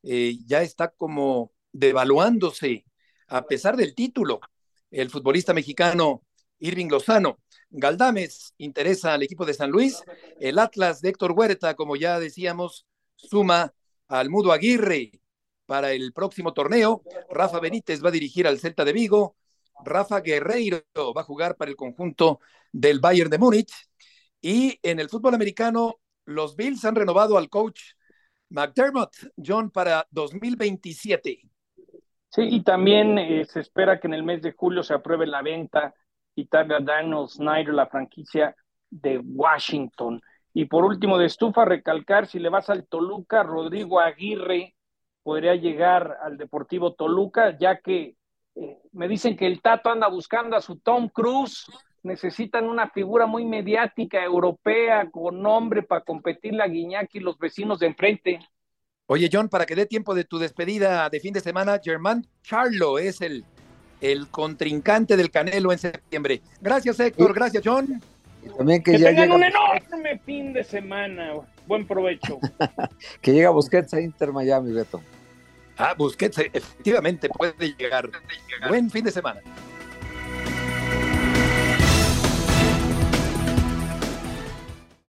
Eh, ya está como devaluándose, a pesar del título. El futbolista mexicano Irving Lozano. Galdames interesa al equipo de San Luis. El Atlas de Héctor Huerta, como ya decíamos, suma al Mudo Aguirre para el próximo torneo. Rafa Benítez va a dirigir al Celta de Vigo. Rafa Guerreiro va a jugar para el conjunto del Bayern de Múnich. Y en el fútbol americano, los Bills han renovado al coach McDermott, John, para 2027.
Sí, y también eh, se espera que en el mes de julio se apruebe la venta y tarde a Daniel Snyder, la franquicia de Washington. Y por último, de estufa, recalcar, si le vas al Toluca, Rodrigo Aguirre podría llegar al Deportivo Toluca, ya que eh, me dicen que el Tato anda buscando a su Tom Cruise, necesitan una figura muy mediática, europea, con nombre para competir la Guiñac y los vecinos de enfrente.
Oye, John, para que dé tiempo de tu despedida de fin de semana, Germán Charlo es el, el contrincante del Canelo en septiembre. Gracias, Héctor. Gracias, John.
también que, tengan un enorme fin de semana. Buen provecho. *laughs*
que llega Busquets a Inter Miami, Beto.
Ah, Busquets efectivamente puede llegar. Buen fin de semana.